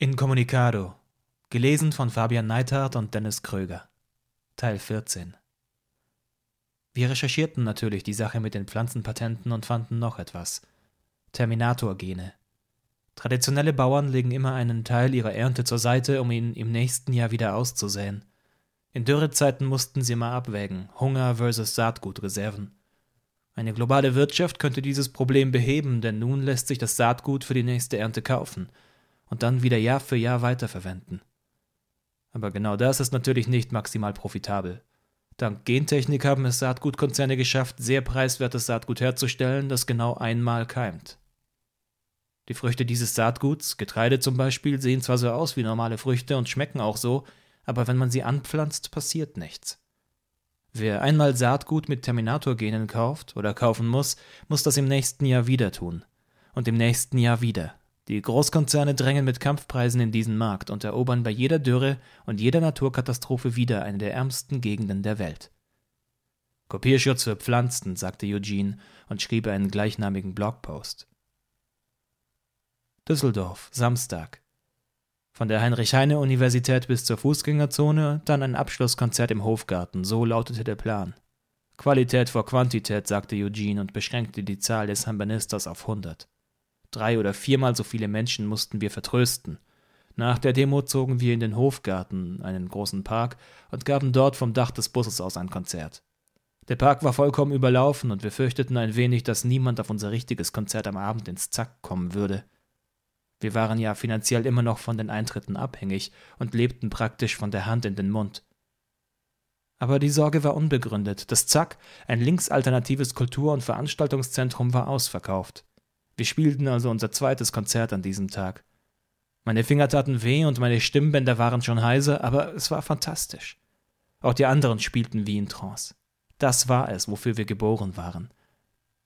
Incommunicado. Gelesen von Fabian Neithardt und Dennis Kröger. Teil 14. Wir recherchierten natürlich die Sache mit den Pflanzenpatenten und fanden noch etwas. Terminator-Gene. Traditionelle Bauern legen immer einen Teil ihrer Ernte zur Seite, um ihn im nächsten Jahr wieder auszusäen. In Dürrezeiten mussten sie mal abwägen, Hunger versus Saatgutreserven. Eine globale Wirtschaft könnte dieses Problem beheben, denn nun lässt sich das Saatgut für die nächste Ernte kaufen und dann wieder Jahr für Jahr weiterverwenden. Aber genau das ist natürlich nicht maximal profitabel. Dank Gentechnik haben es Saatgutkonzerne geschafft, sehr preiswertes Saatgut herzustellen, das genau einmal keimt. Die Früchte dieses Saatguts, Getreide zum Beispiel, sehen zwar so aus wie normale Früchte und schmecken auch so, aber wenn man sie anpflanzt, passiert nichts. Wer einmal Saatgut mit Terminatorgenen kauft oder kaufen muss, muss das im nächsten Jahr wieder tun. Und im nächsten Jahr wieder. Die Großkonzerne drängen mit Kampfpreisen in diesen Markt und erobern bei jeder Dürre und jeder Naturkatastrophe wieder eine der ärmsten Gegenden der Welt. Kopierschutz für Pflanzen, sagte Eugene und schrieb einen gleichnamigen Blogpost. Düsseldorf, Samstag. Von der Heinrich-Heine-Universität bis zur Fußgängerzone, dann ein Abschlusskonzert im Hofgarten, so lautete der Plan. Qualität vor Quantität, sagte Eugene und beschränkte die Zahl des Hambanistas auf 100. Drei oder viermal so viele Menschen mussten wir vertrösten. Nach der Demo zogen wir in den Hofgarten, einen großen Park, und gaben dort vom Dach des Busses aus ein Konzert. Der Park war vollkommen überlaufen und wir fürchteten ein wenig, dass niemand auf unser richtiges Konzert am Abend ins Zack kommen würde. Wir waren ja finanziell immer noch von den Eintritten abhängig und lebten praktisch von der Hand in den Mund. Aber die Sorge war unbegründet. Das Zack, ein linksalternatives Kultur- und Veranstaltungszentrum, war ausverkauft. Wir spielten also unser zweites Konzert an diesem Tag. Meine Finger taten weh und meine Stimmbänder waren schon heiser, aber es war fantastisch. Auch die anderen spielten wie in Trance. Das war es, wofür wir geboren waren.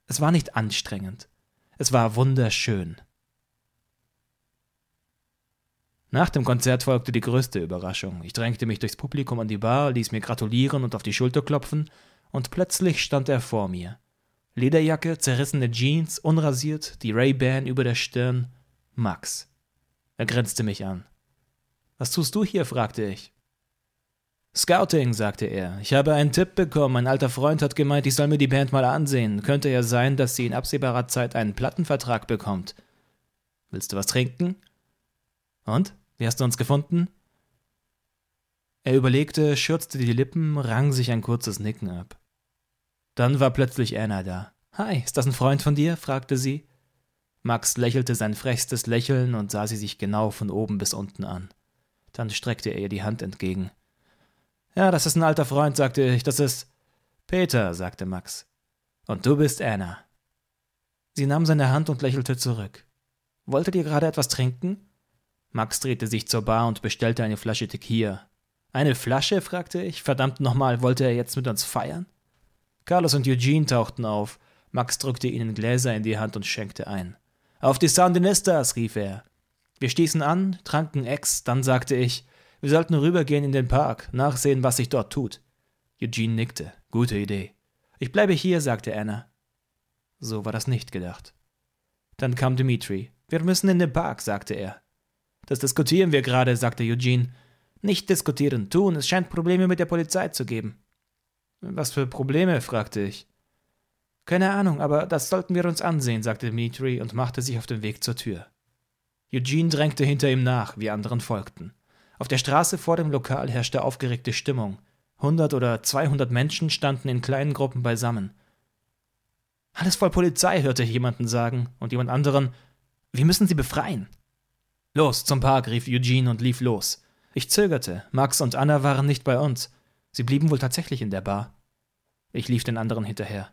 Es war nicht anstrengend. Es war wunderschön. Nach dem Konzert folgte die größte Überraschung. Ich drängte mich durchs Publikum an die Bar, ließ mir gratulieren und auf die Schulter klopfen, und plötzlich stand er vor mir. Lederjacke, zerrissene Jeans, unrasiert, die Ray-Ban über der Stirn. Max. Er grinste mich an. Was tust du hier? fragte ich. Scouting, sagte er. Ich habe einen Tipp bekommen. Ein alter Freund hat gemeint, ich soll mir die Band mal ansehen. Könnte ja sein, dass sie in absehbarer Zeit einen Plattenvertrag bekommt. Willst du was trinken? Und? Wie hast du uns gefunden? Er überlegte, schürzte die Lippen, rang sich ein kurzes Nicken ab. Dann war plötzlich Anna da. Hi, ist das ein Freund von dir? fragte sie. Max lächelte sein frechstes Lächeln und sah sie sich genau von oben bis unten an. Dann streckte er ihr die Hand entgegen. Ja, das ist ein alter Freund, sagte ich. Das ist. Peter, sagte Max. Und du bist Anna. Sie nahm seine Hand und lächelte zurück. Wolltet ihr gerade etwas trinken? Max drehte sich zur Bar und bestellte eine Flasche Tequila. Eine Flasche? fragte ich. Verdammt nochmal, wollte er jetzt mit uns feiern? Carlos und Eugene tauchten auf. Max drückte ihnen Gläser in die Hand und schenkte ein. Auf die Sandinistas, rief er. Wir stießen an, tranken Ex, dann sagte ich, wir sollten rübergehen in den Park, nachsehen, was sich dort tut. Eugene nickte. Gute Idee. Ich bleibe hier, sagte Anna. So war das nicht gedacht. Dann kam Dimitri. Wir müssen in den Park, sagte er. Das diskutieren wir gerade, sagte Eugene. Nicht diskutieren, tun, es scheint Probleme mit der Polizei zu geben. Was für Probleme? fragte ich. Keine Ahnung, aber das sollten wir uns ansehen, sagte Dimitri und machte sich auf den Weg zur Tür. Eugene drängte hinter ihm nach, wie anderen folgten. Auf der Straße vor dem Lokal herrschte aufgeregte Stimmung. Hundert oder zweihundert Menschen standen in kleinen Gruppen beisammen. Alles voll Polizei, hörte ich jemanden sagen, und jemand anderen, wir müssen sie befreien. Los, zum Park, rief Eugene und lief los. Ich zögerte. Max und Anna waren nicht bei uns. Sie blieben wohl tatsächlich in der Bar. Ich lief den anderen hinterher.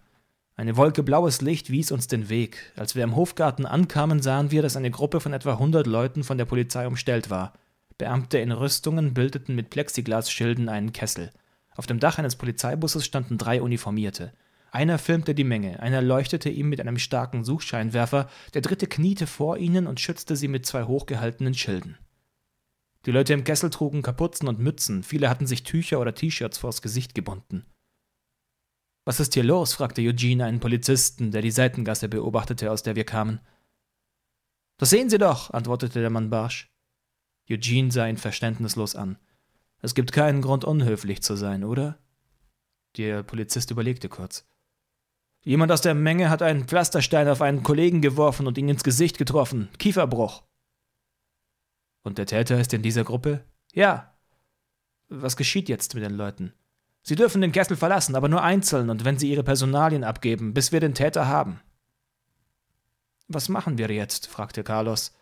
Eine Wolke blaues Licht wies uns den Weg. Als wir im Hofgarten ankamen, sahen wir, dass eine Gruppe von etwa hundert Leuten von der Polizei umstellt war. Beamte in Rüstungen bildeten mit Plexiglasschilden einen Kessel. Auf dem Dach eines Polizeibusses standen drei Uniformierte. Einer filmte die Menge, einer leuchtete ihm mit einem starken Suchscheinwerfer, der dritte kniete vor ihnen und schützte sie mit zwei hochgehaltenen Schilden. Die Leute im Kessel trugen Kapuzen und Mützen, viele hatten sich Tücher oder T-Shirts vors Gesicht gebunden. Was ist hier los? fragte Eugene einen Polizisten, der die Seitengasse beobachtete, aus der wir kamen. Das sehen Sie doch, antwortete der Mann barsch. Eugene sah ihn verständnislos an. Es gibt keinen Grund, unhöflich zu sein, oder? Der Polizist überlegte kurz. Jemand aus der Menge hat einen Pflasterstein auf einen Kollegen geworfen und ihn ins Gesicht getroffen. Kieferbruch. Und der Täter ist in dieser Gruppe? Ja. Was geschieht jetzt mit den Leuten? Sie dürfen den Kessel verlassen, aber nur einzeln und wenn sie ihre Personalien abgeben, bis wir den Täter haben. Was machen wir jetzt? fragte Carlos.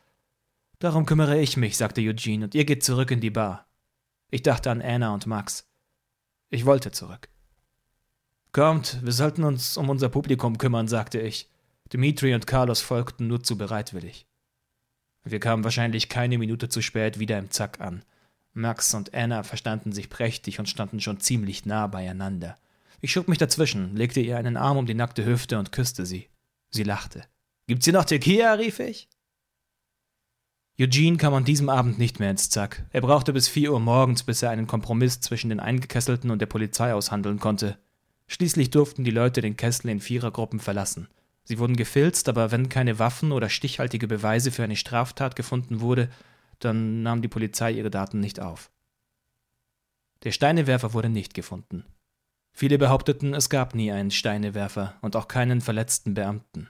Darum kümmere ich mich, sagte Eugene, und ihr geht zurück in die Bar. Ich dachte an Anna und Max. Ich wollte zurück. Kommt, wir sollten uns um unser Publikum kümmern, sagte ich. Dimitri und Carlos folgten nur zu bereitwillig. Wir kamen wahrscheinlich keine Minute zu spät wieder im Zack an. Max und Anna verstanden sich prächtig und standen schon ziemlich nah beieinander. Ich schob mich dazwischen, legte ihr einen Arm um die nackte Hüfte und küsste sie. Sie lachte. Gibt's hier noch Tequila? rief ich. Eugene kam an diesem Abend nicht mehr ins Zack. Er brauchte bis vier Uhr morgens, bis er einen Kompromiss zwischen den Eingekesselten und der Polizei aushandeln konnte. Schließlich durften die Leute den Kessel in Vierergruppen verlassen. Sie wurden gefilzt, aber wenn keine Waffen oder stichhaltige Beweise für eine Straftat gefunden wurde, dann nahm die Polizei ihre Daten nicht auf. Der Steinewerfer wurde nicht gefunden. Viele behaupteten, es gab nie einen Steinewerfer und auch keinen verletzten Beamten.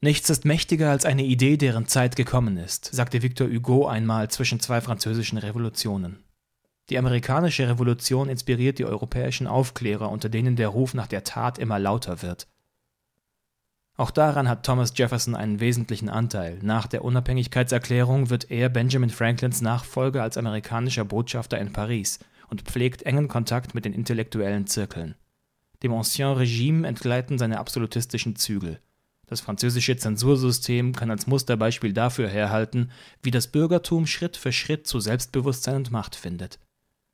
Nichts ist mächtiger als eine Idee, deren Zeit gekommen ist, sagte Victor Hugo einmal zwischen zwei französischen Revolutionen. Die amerikanische Revolution inspiriert die europäischen Aufklärer, unter denen der Ruf nach der Tat immer lauter wird. Auch daran hat Thomas Jefferson einen wesentlichen Anteil. Nach der Unabhängigkeitserklärung wird er Benjamin Franklins Nachfolger als amerikanischer Botschafter in Paris und pflegt engen Kontakt mit den intellektuellen Zirkeln. Dem Ancien Regime entgleiten seine absolutistischen Zügel. Das französische Zensursystem kann als Musterbeispiel dafür herhalten, wie das Bürgertum Schritt für Schritt zu Selbstbewusstsein und Macht findet.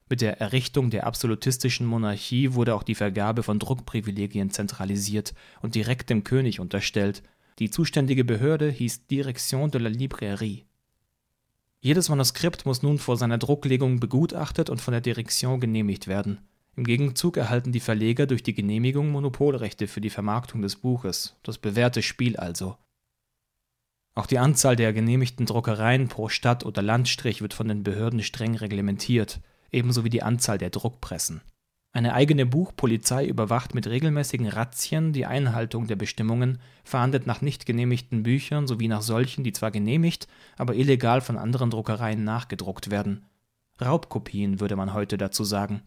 Mit der Errichtung der absolutistischen Monarchie wurde auch die Vergabe von Druckprivilegien zentralisiert und direkt dem König unterstellt. Die zuständige Behörde hieß Direction de la Librairie. Jedes Manuskript muss nun vor seiner Drucklegung begutachtet und von der Direktion genehmigt werden im Gegenzug erhalten die Verleger durch die Genehmigung Monopolrechte für die Vermarktung des Buches, das bewährte Spiel also. Auch die Anzahl der genehmigten Druckereien pro Stadt oder Landstrich wird von den Behörden streng reglementiert, ebenso wie die Anzahl der Druckpressen. Eine eigene Buchpolizei überwacht mit regelmäßigen Razzien die Einhaltung der Bestimmungen, fahndet nach nicht genehmigten Büchern sowie nach solchen, die zwar genehmigt, aber illegal von anderen Druckereien nachgedruckt werden. Raubkopien würde man heute dazu sagen.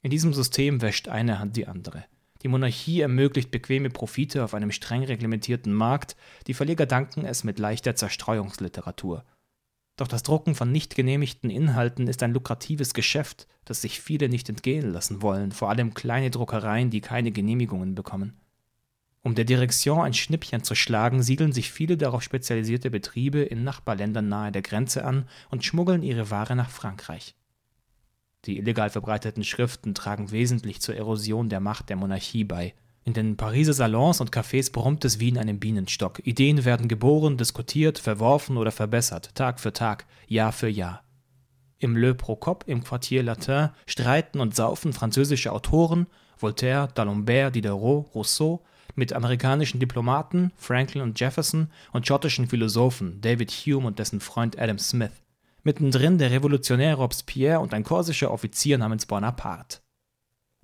In diesem System wäscht eine Hand die andere. Die Monarchie ermöglicht bequeme Profite auf einem streng reglementierten Markt, die Verleger danken es mit leichter Zerstreuungsliteratur. Doch das Drucken von nicht genehmigten Inhalten ist ein lukratives Geschäft, das sich viele nicht entgehen lassen wollen, vor allem kleine Druckereien, die keine Genehmigungen bekommen. Um der Direktion ein Schnippchen zu schlagen, siedeln sich viele darauf spezialisierte Betriebe in Nachbarländern nahe der Grenze an und schmuggeln ihre Ware nach Frankreich. Die illegal verbreiteten Schriften tragen wesentlich zur Erosion der Macht der Monarchie bei. In den Pariser Salons und Cafés brummt es wie in einem Bienenstock. Ideen werden geboren, diskutiert, verworfen oder verbessert, Tag für Tag, Jahr für Jahr. Im Le Procop im Quartier Latin streiten und saufen französische Autoren, Voltaire, D'Alembert, Diderot, Rousseau, mit amerikanischen Diplomaten, Franklin und Jefferson, und schottischen Philosophen, David Hume und dessen Freund Adam Smith. Mittendrin der Revolutionär Robespierre und ein korsischer Offizier namens Bonaparte.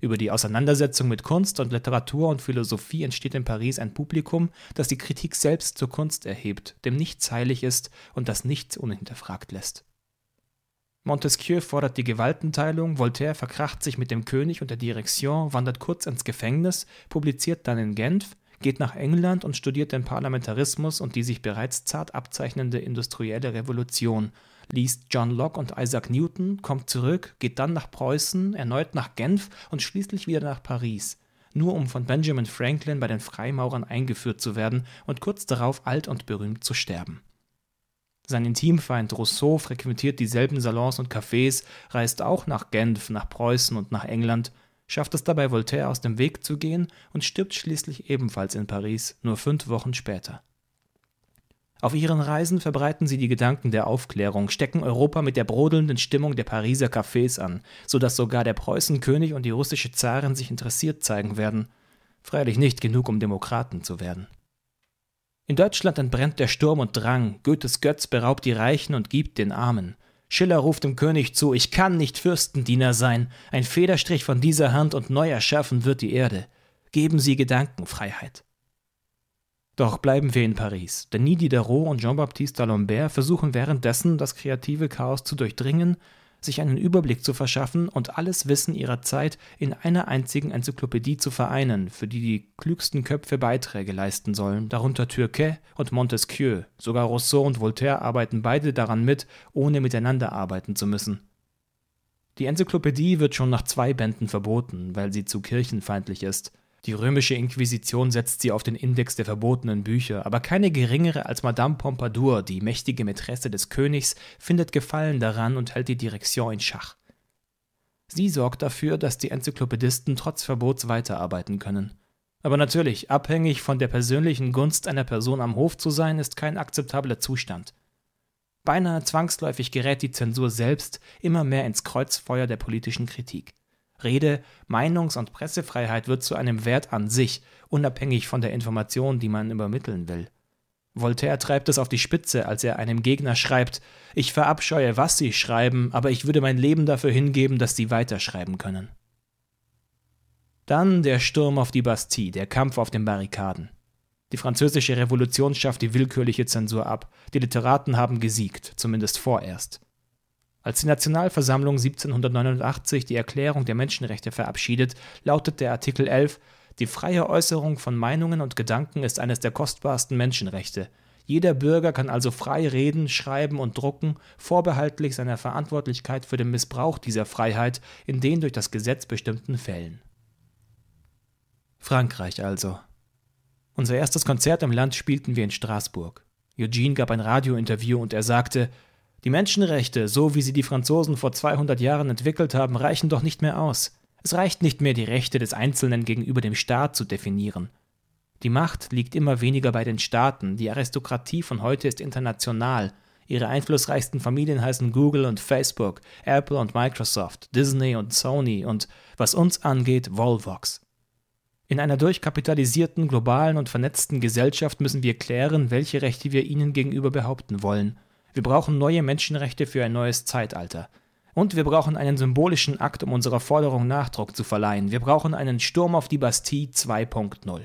Über die Auseinandersetzung mit Kunst und Literatur und Philosophie entsteht in Paris ein Publikum, das die Kritik selbst zur Kunst erhebt, dem nichts heilig ist und das nichts unhinterfragt lässt. Montesquieu fordert die Gewaltenteilung, Voltaire verkracht sich mit dem König und der Direktion, wandert kurz ins Gefängnis, publiziert dann in Genf, geht nach England und studiert den Parlamentarismus und die sich bereits zart abzeichnende industrielle Revolution liest John Locke und Isaac Newton, kommt zurück, geht dann nach Preußen, erneut nach Genf und schließlich wieder nach Paris, nur um von Benjamin Franklin bei den Freimaurern eingeführt zu werden und kurz darauf alt und berühmt zu sterben. Sein Intimfeind Rousseau frequentiert dieselben Salons und Cafés, reist auch nach Genf, nach Preußen und nach England, schafft es dabei Voltaire aus dem Weg zu gehen und stirbt schließlich ebenfalls in Paris, nur fünf Wochen später. Auf ihren Reisen verbreiten sie die Gedanken der Aufklärung, stecken Europa mit der brodelnden Stimmung der Pariser Cafés an, so dass sogar der Preußenkönig und die russische Zarin sich interessiert zeigen werden. Freilich nicht genug, um Demokraten zu werden. In Deutschland entbrennt der Sturm und Drang, Goethes Götz beraubt die Reichen und gibt den Armen. Schiller ruft dem König zu, ich kann nicht Fürstendiener sein, ein Federstrich von dieser Hand und neu erschaffen wird die Erde. Geben Sie Gedankenfreiheit. Doch bleiben wir in Paris, denn Nidi Diderot und Jean-Baptiste d'Alembert versuchen währenddessen, das kreative Chaos zu durchdringen sich einen Überblick zu verschaffen und alles Wissen ihrer Zeit in einer einzigen Enzyklopädie zu vereinen, für die die klügsten Köpfe Beiträge leisten sollen, darunter Turquet und Montesquieu, sogar Rousseau und Voltaire arbeiten beide daran mit, ohne miteinander arbeiten zu müssen. Die Enzyklopädie wird schon nach zwei Bänden verboten, weil sie zu kirchenfeindlich ist – die römische Inquisition setzt sie auf den Index der verbotenen Bücher, aber keine geringere als Madame Pompadour, die mächtige Mätresse des Königs, findet Gefallen daran und hält die Direktion in Schach. Sie sorgt dafür, dass die Enzyklopädisten trotz Verbots weiterarbeiten können. Aber natürlich, abhängig von der persönlichen Gunst einer Person am Hof zu sein, ist kein akzeptabler Zustand. Beinahe zwangsläufig gerät die Zensur selbst immer mehr ins Kreuzfeuer der politischen Kritik. Rede-, Meinungs- und Pressefreiheit wird zu einem Wert an sich, unabhängig von der Information, die man übermitteln will. Voltaire treibt es auf die Spitze, als er einem Gegner schreibt: Ich verabscheue, was Sie schreiben, aber ich würde mein Leben dafür hingeben, dass Sie weiterschreiben können. Dann der Sturm auf die Bastille, der Kampf auf den Barrikaden. Die französische Revolution schafft die willkürliche Zensur ab. Die Literaten haben gesiegt, zumindest vorerst. Als die Nationalversammlung 1789 die Erklärung der Menschenrechte verabschiedet, lautet der Artikel 11: Die freie Äußerung von Meinungen und Gedanken ist eines der kostbarsten Menschenrechte. Jeder Bürger kann also frei reden, schreiben und drucken, vorbehaltlich seiner Verantwortlichkeit für den Missbrauch dieser Freiheit in den durch das Gesetz bestimmten Fällen. Frankreich also. Unser erstes Konzert im Land spielten wir in Straßburg. Eugene gab ein Radiointerview und er sagte, die Menschenrechte, so wie sie die Franzosen vor 200 Jahren entwickelt haben, reichen doch nicht mehr aus. Es reicht nicht mehr, die Rechte des Einzelnen gegenüber dem Staat zu definieren. Die Macht liegt immer weniger bei den Staaten, die Aristokratie von heute ist international, ihre einflussreichsten Familien heißen Google und Facebook, Apple und Microsoft, Disney und Sony und, was uns angeht, Volvox. In einer durchkapitalisierten, globalen und vernetzten Gesellschaft müssen wir klären, welche Rechte wir ihnen gegenüber behaupten wollen wir brauchen neue Menschenrechte für ein neues Zeitalter. Und wir brauchen einen symbolischen Akt, um unserer Forderung Nachdruck zu verleihen. Wir brauchen einen Sturm auf die Bastille 2.0.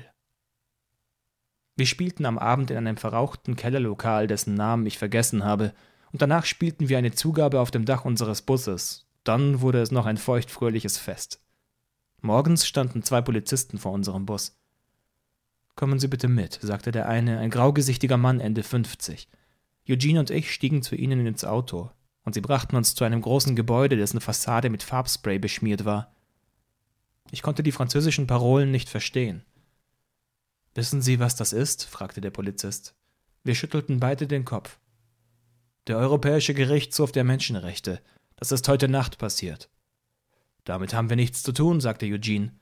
Wir spielten am Abend in einem verrauchten Kellerlokal, dessen Namen ich vergessen habe, und danach spielten wir eine Zugabe auf dem Dach unseres Busses. Dann wurde es noch ein feuchtfröhliches Fest. Morgens standen zwei Polizisten vor unserem Bus. Kommen Sie bitte mit, sagte der eine, ein graugesichtiger Mann Ende 50. Eugene und ich stiegen zu ihnen ins Auto, und sie brachten uns zu einem großen Gebäude, dessen Fassade mit Farbspray beschmiert war. Ich konnte die französischen Parolen nicht verstehen. Wissen Sie, was das ist? fragte der Polizist. Wir schüttelten beide den Kopf. Der Europäische Gerichtshof der Menschenrechte. Das ist heute Nacht passiert. Damit haben wir nichts zu tun, sagte Eugene.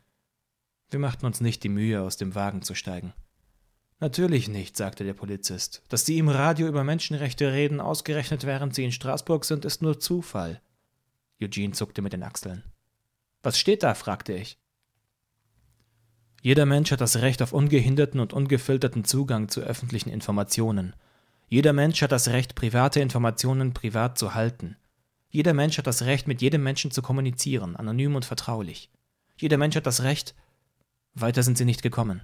Wir machten uns nicht die Mühe, aus dem Wagen zu steigen. Natürlich nicht, sagte der Polizist. Dass Sie im Radio über Menschenrechte reden, ausgerechnet während Sie in Straßburg sind, ist nur Zufall. Eugene zuckte mit den Achseln. Was steht da? fragte ich. Jeder Mensch hat das Recht auf ungehinderten und ungefilterten Zugang zu öffentlichen Informationen. Jeder Mensch hat das Recht, private Informationen privat zu halten. Jeder Mensch hat das Recht, mit jedem Menschen zu kommunizieren, anonym und vertraulich. Jeder Mensch hat das Recht. Weiter sind sie nicht gekommen.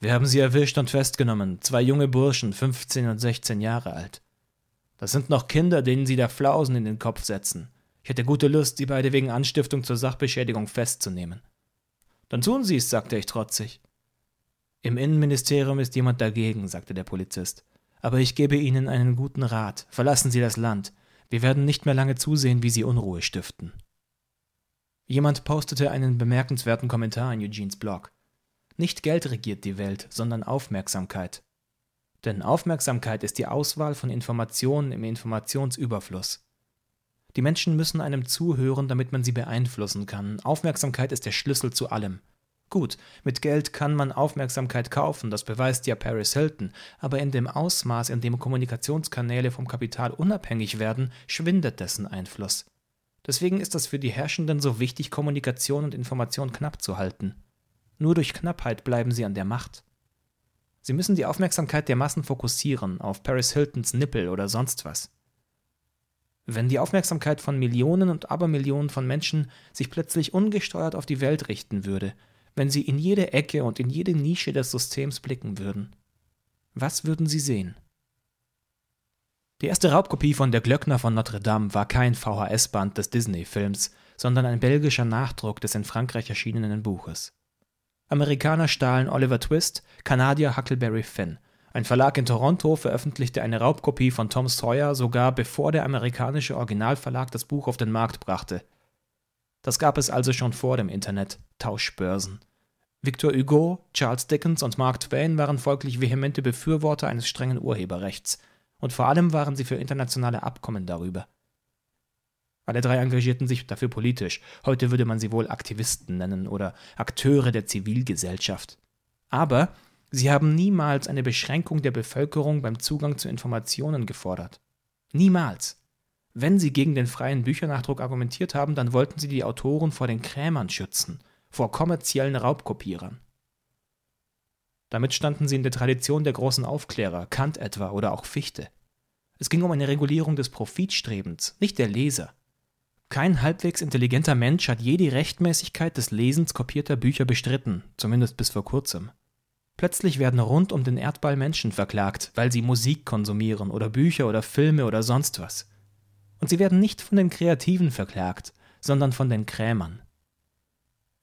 Wir haben sie erwischt und festgenommen, zwei junge Burschen, 15 und 16 Jahre alt. Das sind noch Kinder, denen sie da Flausen in den Kopf setzen. Ich hätte gute Lust, sie beide wegen Anstiftung zur Sachbeschädigung festzunehmen. Dann tun Sie es, sagte ich trotzig. Im Innenministerium ist jemand dagegen, sagte der Polizist. Aber ich gebe Ihnen einen guten Rat. Verlassen Sie das Land. Wir werden nicht mehr lange zusehen, wie Sie Unruhe stiften. Jemand postete einen bemerkenswerten Kommentar in Eugenes Blog. Nicht Geld regiert die Welt, sondern Aufmerksamkeit. Denn Aufmerksamkeit ist die Auswahl von Informationen im Informationsüberfluss. Die Menschen müssen einem zuhören, damit man sie beeinflussen kann. Aufmerksamkeit ist der Schlüssel zu allem. Gut, mit Geld kann man Aufmerksamkeit kaufen, das beweist ja Paris Hilton, aber in dem Ausmaß, in dem Kommunikationskanäle vom Kapital unabhängig werden, schwindet dessen Einfluss. Deswegen ist es für die Herrschenden so wichtig, Kommunikation und Information knapp zu halten. Nur durch Knappheit bleiben sie an der Macht. Sie müssen die Aufmerksamkeit der Massen fokussieren auf Paris Hiltons Nippel oder sonst was. Wenn die Aufmerksamkeit von Millionen und Abermillionen von Menschen sich plötzlich ungesteuert auf die Welt richten würde, wenn sie in jede Ecke und in jede Nische des Systems blicken würden, was würden sie sehen? Die erste Raubkopie von Der Glöckner von Notre Dame war kein VHS-Band des Disney-Films, sondern ein belgischer Nachdruck des in Frankreich erschienenen Buches. Amerikaner stahlen Oliver Twist, Kanadier Huckleberry Finn. Ein Verlag in Toronto veröffentlichte eine Raubkopie von Tom Sawyer sogar bevor der amerikanische Originalverlag das Buch auf den Markt brachte. Das gab es also schon vor dem Internet, Tauschbörsen. Victor Hugo, Charles Dickens und Mark Twain waren folglich vehemente Befürworter eines strengen Urheberrechts, und vor allem waren sie für internationale Abkommen darüber. Alle drei engagierten sich dafür politisch. Heute würde man sie wohl Aktivisten nennen oder Akteure der Zivilgesellschaft. Aber sie haben niemals eine Beschränkung der Bevölkerung beim Zugang zu Informationen gefordert. Niemals. Wenn sie gegen den freien Büchernachdruck argumentiert haben, dann wollten sie die Autoren vor den Krämern schützen, vor kommerziellen Raubkopierern. Damit standen sie in der Tradition der großen Aufklärer, Kant etwa oder auch Fichte. Es ging um eine Regulierung des Profitstrebens, nicht der Leser. Kein halbwegs intelligenter Mensch hat je die Rechtmäßigkeit des Lesens kopierter Bücher bestritten, zumindest bis vor kurzem. Plötzlich werden rund um den Erdball Menschen verklagt, weil sie Musik konsumieren oder Bücher oder Filme oder sonst was. Und sie werden nicht von den Kreativen verklagt, sondern von den Krämern.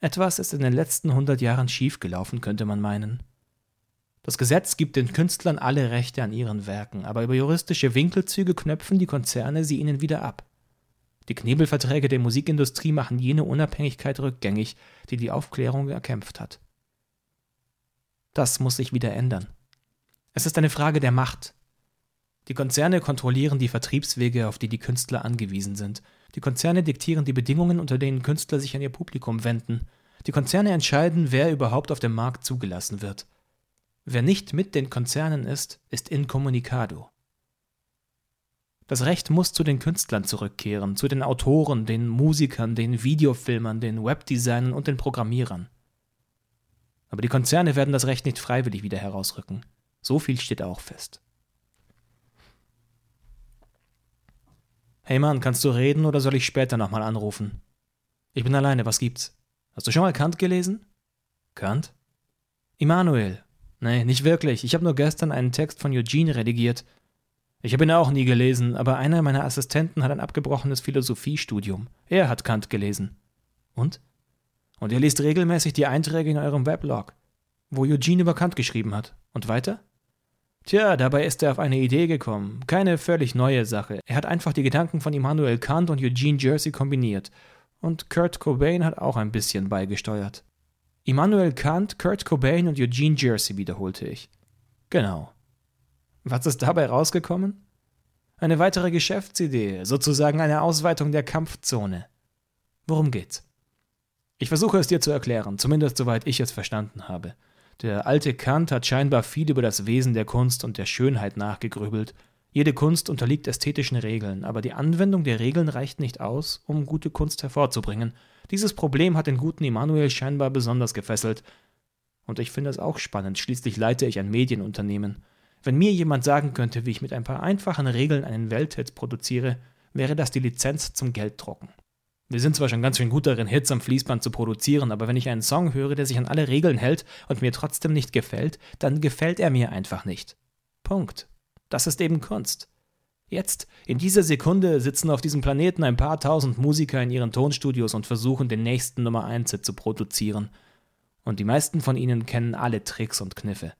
Etwas ist in den letzten hundert Jahren schiefgelaufen, könnte man meinen. Das Gesetz gibt den Künstlern alle Rechte an ihren Werken, aber über juristische Winkelzüge knöpfen die Konzerne sie ihnen wieder ab. Die Knebelverträge der Musikindustrie machen jene Unabhängigkeit rückgängig, die die Aufklärung erkämpft hat. Das muss sich wieder ändern. Es ist eine Frage der Macht. Die Konzerne kontrollieren die Vertriebswege, auf die die Künstler angewiesen sind. Die Konzerne diktieren die Bedingungen, unter denen Künstler sich an ihr Publikum wenden. Die Konzerne entscheiden, wer überhaupt auf dem Markt zugelassen wird. Wer nicht mit den Konzernen ist, ist incommunicado. Das Recht muss zu den Künstlern zurückkehren, zu den Autoren, den Musikern, den Videofilmern, den Webdesignern und den Programmierern. Aber die Konzerne werden das Recht nicht freiwillig wieder herausrücken. So viel steht auch fest. Hey Mann, kannst du reden oder soll ich später nochmal anrufen? Ich bin alleine, was gibt's? Hast du schon mal Kant gelesen? Kant? Immanuel. Nee, nicht wirklich. Ich habe nur gestern einen Text von Eugene redigiert. Ich habe ihn auch nie gelesen, aber einer meiner Assistenten hat ein abgebrochenes Philosophiestudium. Er hat Kant gelesen. Und? Und ihr liest regelmäßig die Einträge in eurem Weblog, wo Eugene über Kant geschrieben hat. Und weiter? Tja, dabei ist er auf eine Idee gekommen. Keine völlig neue Sache. Er hat einfach die Gedanken von Immanuel Kant und Eugene Jersey kombiniert. Und Kurt Cobain hat auch ein bisschen beigesteuert. Immanuel Kant, Kurt Cobain und Eugene Jersey wiederholte ich. Genau. Was ist dabei rausgekommen? Eine weitere Geschäftsidee, sozusagen eine Ausweitung der Kampfzone. Worum geht's? Ich versuche es dir zu erklären, zumindest soweit ich es verstanden habe. Der alte Kant hat scheinbar viel über das Wesen der Kunst und der Schönheit nachgegrübelt. Jede Kunst unterliegt ästhetischen Regeln, aber die Anwendung der Regeln reicht nicht aus, um gute Kunst hervorzubringen. Dieses Problem hat den guten Immanuel scheinbar besonders gefesselt. Und ich finde es auch spannend, schließlich leite ich ein Medienunternehmen. Wenn mir jemand sagen könnte, wie ich mit ein paar einfachen Regeln einen Welthit produziere, wäre das die Lizenz zum Gelddrucken. Wir sind zwar schon ganz schön gut darin, Hits am Fließband zu produzieren, aber wenn ich einen Song höre, der sich an alle Regeln hält und mir trotzdem nicht gefällt, dann gefällt er mir einfach nicht. Punkt. Das ist eben Kunst. Jetzt, in dieser Sekunde, sitzen auf diesem Planeten ein paar tausend Musiker in ihren Tonstudios und versuchen, den nächsten Nummer 1 Hit zu produzieren. Und die meisten von ihnen kennen alle Tricks und Kniffe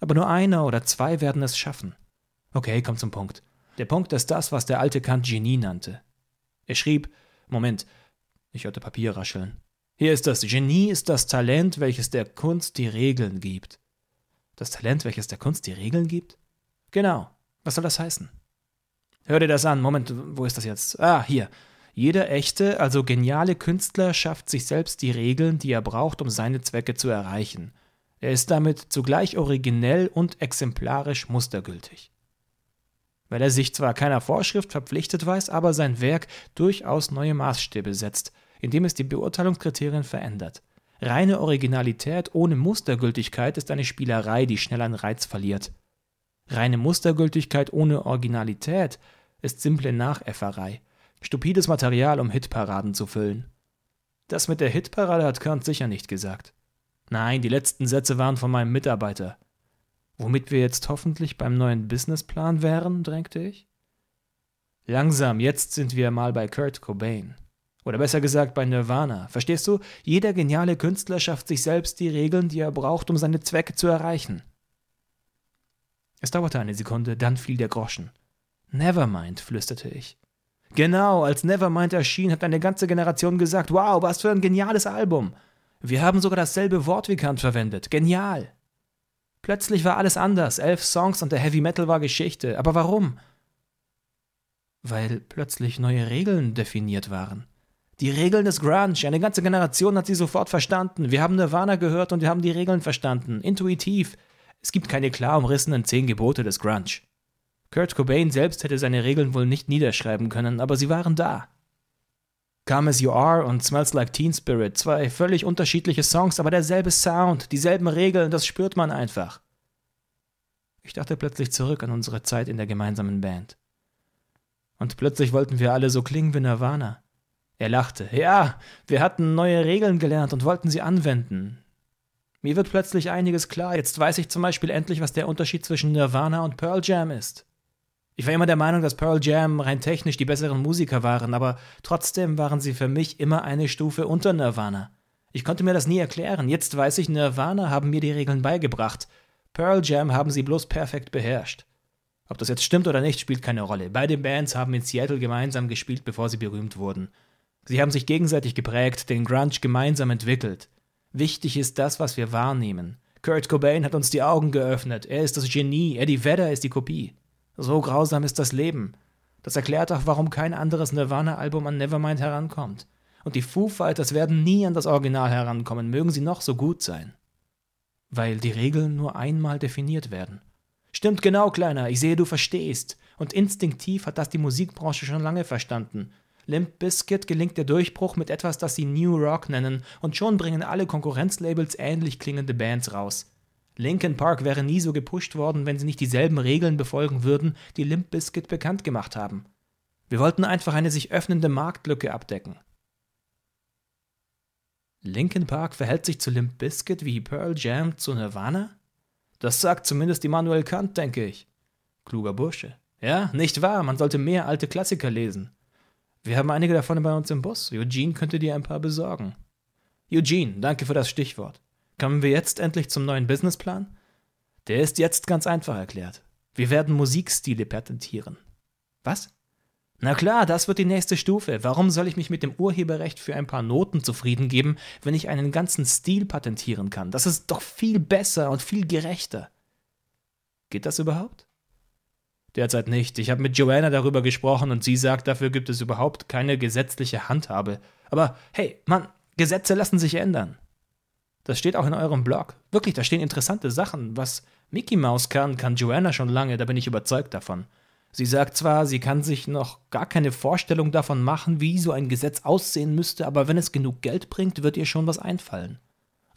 aber nur einer oder zwei werden es schaffen. Okay, komm zum Punkt. Der Punkt ist das, was der alte Kant Genie nannte. Er schrieb, Moment, ich hörte Papier rascheln. Hier ist das Genie ist das Talent, welches der Kunst die Regeln gibt. Das Talent, welches der Kunst die Regeln gibt? Genau. Was soll das heißen? Hör dir das an. Moment, wo ist das jetzt? Ah, hier. Jeder echte, also geniale Künstler schafft sich selbst die Regeln, die er braucht, um seine Zwecke zu erreichen. Er ist damit zugleich originell und exemplarisch mustergültig. Weil er sich zwar keiner Vorschrift verpflichtet weiß, aber sein Werk durchaus neue Maßstäbe setzt, indem es die Beurteilungskriterien verändert. Reine Originalität ohne Mustergültigkeit ist eine Spielerei, die schnell an Reiz verliert. Reine Mustergültigkeit ohne Originalität ist simple Nachäfferei, stupides Material, um Hitparaden zu füllen. Das mit der Hitparade hat Kant sicher nicht gesagt. Nein, die letzten Sätze waren von meinem Mitarbeiter. Womit wir jetzt hoffentlich beim neuen Businessplan wären, drängte ich. Langsam, jetzt sind wir mal bei Kurt Cobain. Oder besser gesagt bei Nirvana. Verstehst du? Jeder geniale Künstler schafft sich selbst die Regeln, die er braucht, um seine Zwecke zu erreichen. Es dauerte eine Sekunde, dann fiel der Groschen. Nevermind, flüsterte ich. Genau, als Nevermind erschien, hat eine ganze Generation gesagt, wow, was für ein geniales Album. Wir haben sogar dasselbe Wort wie Kant verwendet. Genial. Plötzlich war alles anders. Elf Songs und der Heavy Metal war Geschichte. Aber warum? Weil plötzlich neue Regeln definiert waren. Die Regeln des Grunge. Eine ganze Generation hat sie sofort verstanden. Wir haben Nirvana gehört und wir haben die Regeln verstanden. Intuitiv. Es gibt keine klar umrissenen zehn Gebote des Grunge. Kurt Cobain selbst hätte seine Regeln wohl nicht niederschreiben können, aber sie waren da. Come As You Are und Smells Like Teen Spirit, zwei völlig unterschiedliche Songs, aber derselbe Sound, dieselben Regeln, das spürt man einfach. Ich dachte plötzlich zurück an unsere Zeit in der gemeinsamen Band. Und plötzlich wollten wir alle so klingen wie Nirvana. Er lachte. Ja, wir hatten neue Regeln gelernt und wollten sie anwenden. Mir wird plötzlich einiges klar. Jetzt weiß ich zum Beispiel endlich, was der Unterschied zwischen Nirvana und Pearl Jam ist. Ich war immer der Meinung, dass Pearl Jam rein technisch die besseren Musiker waren, aber trotzdem waren sie für mich immer eine Stufe unter Nirvana. Ich konnte mir das nie erklären. Jetzt weiß ich, Nirvana haben mir die Regeln beigebracht. Pearl Jam haben sie bloß perfekt beherrscht. Ob das jetzt stimmt oder nicht, spielt keine Rolle. Beide Bands haben in Seattle gemeinsam gespielt, bevor sie berühmt wurden. Sie haben sich gegenseitig geprägt, den Grunge gemeinsam entwickelt. Wichtig ist das, was wir wahrnehmen. Kurt Cobain hat uns die Augen geöffnet. Er ist das Genie. Eddie Vedder ist die Kopie. So grausam ist das Leben. Das erklärt auch, warum kein anderes Nirvana-Album an Nevermind herankommt. Und die Foo Fighters werden nie an das Original herankommen, mögen sie noch so gut sein. Weil die Regeln nur einmal definiert werden. Stimmt genau, Kleiner, ich sehe, du verstehst. Und instinktiv hat das die Musikbranche schon lange verstanden. Limp Bizkit gelingt der Durchbruch mit etwas, das sie New Rock nennen, und schon bringen alle Konkurrenzlabels ähnlich klingende Bands raus. Linkin Park wäre nie so gepusht worden, wenn sie nicht dieselben Regeln befolgen würden, die Limp Bizkit bekannt gemacht haben. Wir wollten einfach eine sich öffnende Marktlücke abdecken. Linkin Park verhält sich zu Limp Bizkit wie Pearl Jam zu Nirvana? Das sagt zumindest Immanuel Kant, denke ich. Kluger Bursche. Ja, nicht wahr, man sollte mehr alte Klassiker lesen. Wir haben einige davon bei uns im Bus. Eugene könnte dir ein paar besorgen. Eugene, danke für das Stichwort. Kommen wir jetzt endlich zum neuen Businessplan? Der ist jetzt ganz einfach erklärt. Wir werden Musikstile patentieren. Was? Na klar, das wird die nächste Stufe. Warum soll ich mich mit dem Urheberrecht für ein paar Noten zufrieden geben, wenn ich einen ganzen Stil patentieren kann? Das ist doch viel besser und viel gerechter. Geht das überhaupt? Derzeit nicht. Ich habe mit Joanna darüber gesprochen und sie sagt, dafür gibt es überhaupt keine gesetzliche Handhabe. Aber hey, Mann, Gesetze lassen sich ändern. Das steht auch in eurem Blog. Wirklich, da stehen interessante Sachen. Was Mickey Mouse kann, kann Joanna schon lange, da bin ich überzeugt davon. Sie sagt zwar, sie kann sich noch gar keine Vorstellung davon machen, wie so ein Gesetz aussehen müsste, aber wenn es genug Geld bringt, wird ihr schon was einfallen.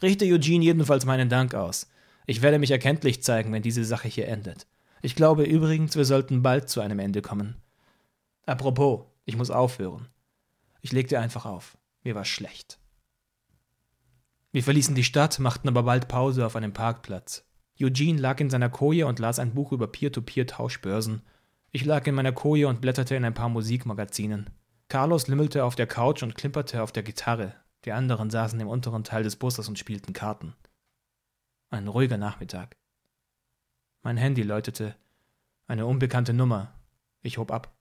Richte Eugene jedenfalls meinen Dank aus. Ich werde mich erkenntlich zeigen, wenn diese Sache hier endet. Ich glaube übrigens, wir sollten bald zu einem Ende kommen. Apropos, ich muss aufhören. Ich legte einfach auf. Mir war schlecht. Wir verließen die Stadt, machten aber bald Pause auf einem Parkplatz. Eugene lag in seiner Koje und las ein Buch über Peer-to-Peer-Tauschbörsen. Ich lag in meiner Koje und blätterte in ein paar Musikmagazinen. Carlos lümmelte auf der Couch und klimperte auf der Gitarre. Die anderen saßen im unteren Teil des Busses und spielten Karten. Ein ruhiger Nachmittag. Mein Handy läutete. Eine unbekannte Nummer. Ich hob ab.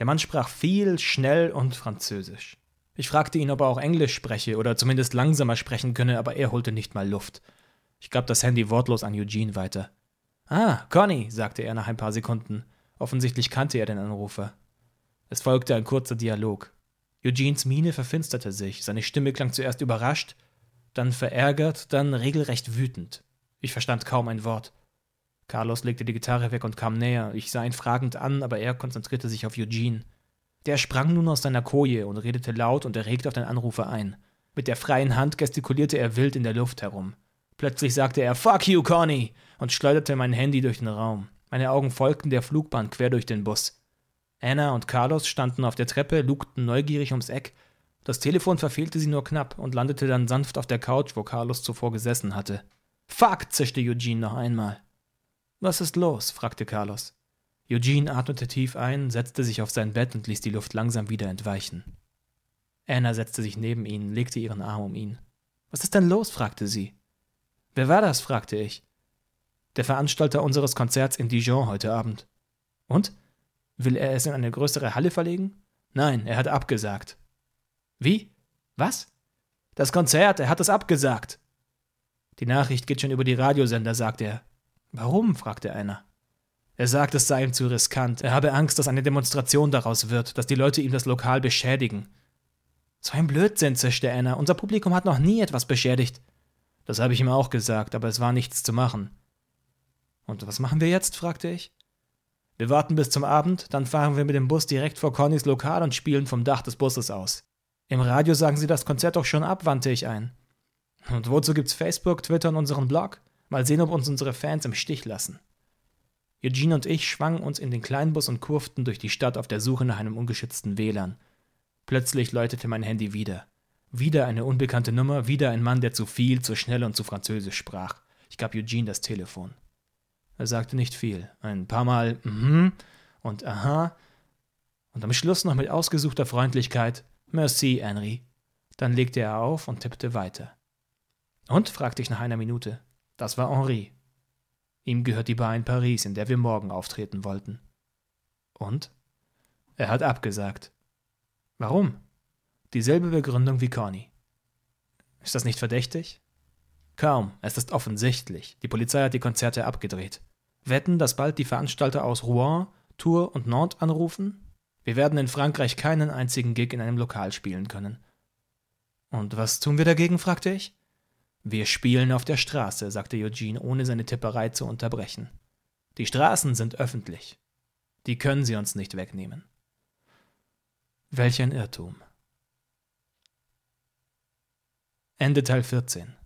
Der Mann sprach viel, schnell und französisch. Ich fragte ihn, ob er auch Englisch spreche oder zumindest langsamer sprechen könne, aber er holte nicht mal Luft. Ich gab das Handy wortlos an Eugene weiter. Ah, Conny, sagte er nach ein paar Sekunden. Offensichtlich kannte er den Anrufer. Es folgte ein kurzer Dialog. Eugenes Miene verfinsterte sich, seine Stimme klang zuerst überrascht, dann verärgert, dann regelrecht wütend. Ich verstand kaum ein Wort. Carlos legte die Gitarre weg und kam näher. Ich sah ihn fragend an, aber er konzentrierte sich auf Eugene. Der sprang nun aus seiner Koje und redete laut und erregt auf den Anrufer ein. Mit der freien Hand gestikulierte er wild in der Luft herum. Plötzlich sagte er Fuck you, Conny! und schleuderte mein Handy durch den Raum. Meine Augen folgten der Flugbahn quer durch den Bus. Anna und Carlos standen auf der Treppe, lugten neugierig ums Eck. Das Telefon verfehlte sie nur knapp und landete dann sanft auf der Couch, wo Carlos zuvor gesessen hatte. Fuck, zischte Eugene noch einmal. Was ist los? fragte Carlos. Eugene atmete tief ein, setzte sich auf sein Bett und ließ die Luft langsam wieder entweichen. Anna setzte sich neben ihn, legte ihren Arm um ihn. Was ist denn los? fragte sie. Wer war das? fragte ich. Der Veranstalter unseres Konzerts in Dijon heute Abend. Und? Will er es in eine größere Halle verlegen? Nein, er hat abgesagt. Wie? Was? Das Konzert, er hat es abgesagt. Die Nachricht geht schon über die Radiosender, sagte er. Warum? fragte einer. Er sagt, es sei ihm zu riskant. Er habe Angst, dass eine Demonstration daraus wird, dass die Leute ihm das Lokal beschädigen. So ein Blödsinn, zischte Anna. Unser Publikum hat noch nie etwas beschädigt. Das habe ich ihm auch gesagt, aber es war nichts zu machen. Und was machen wir jetzt? fragte ich. Wir warten bis zum Abend, dann fahren wir mit dem Bus direkt vor Connys Lokal und spielen vom Dach des Busses aus. Im Radio sagen sie das Konzert doch schon ab, wandte ich ein. Und wozu gibt's Facebook, Twitter und unseren Blog? Mal sehen, ob uns unsere Fans im Stich lassen. Eugene und ich schwangen uns in den Kleinbus und kurften durch die Stadt auf der Suche nach einem ungeschützten WLAN. Plötzlich läutete mein Handy wieder. Wieder eine unbekannte Nummer, wieder ein Mann, der zu viel, zu schnell und zu französisch sprach. Ich gab Eugene das Telefon. Er sagte nicht viel. Ein paar Mal mhm und aha. Und am Schluss noch mit ausgesuchter Freundlichkeit Merci, Henry. Dann legte er auf und tippte weiter. Und? fragte ich nach einer Minute. Das war Henri. Ihm gehört die Bar in Paris, in der wir morgen auftreten wollten. Und? Er hat abgesagt. Warum? Dieselbe Begründung wie Conny. Ist das nicht verdächtig? Kaum, es ist offensichtlich. Die Polizei hat die Konzerte abgedreht. Wetten, dass bald die Veranstalter aus Rouen, Tours und Nantes anrufen? Wir werden in Frankreich keinen einzigen Gig in einem Lokal spielen können. Und was tun wir dagegen? fragte ich. Wir spielen auf der Straße, sagte Eugene, ohne seine Tipperei zu unterbrechen. Die Straßen sind öffentlich. Die können sie uns nicht wegnehmen. Welch ein Irrtum. Ende Teil 14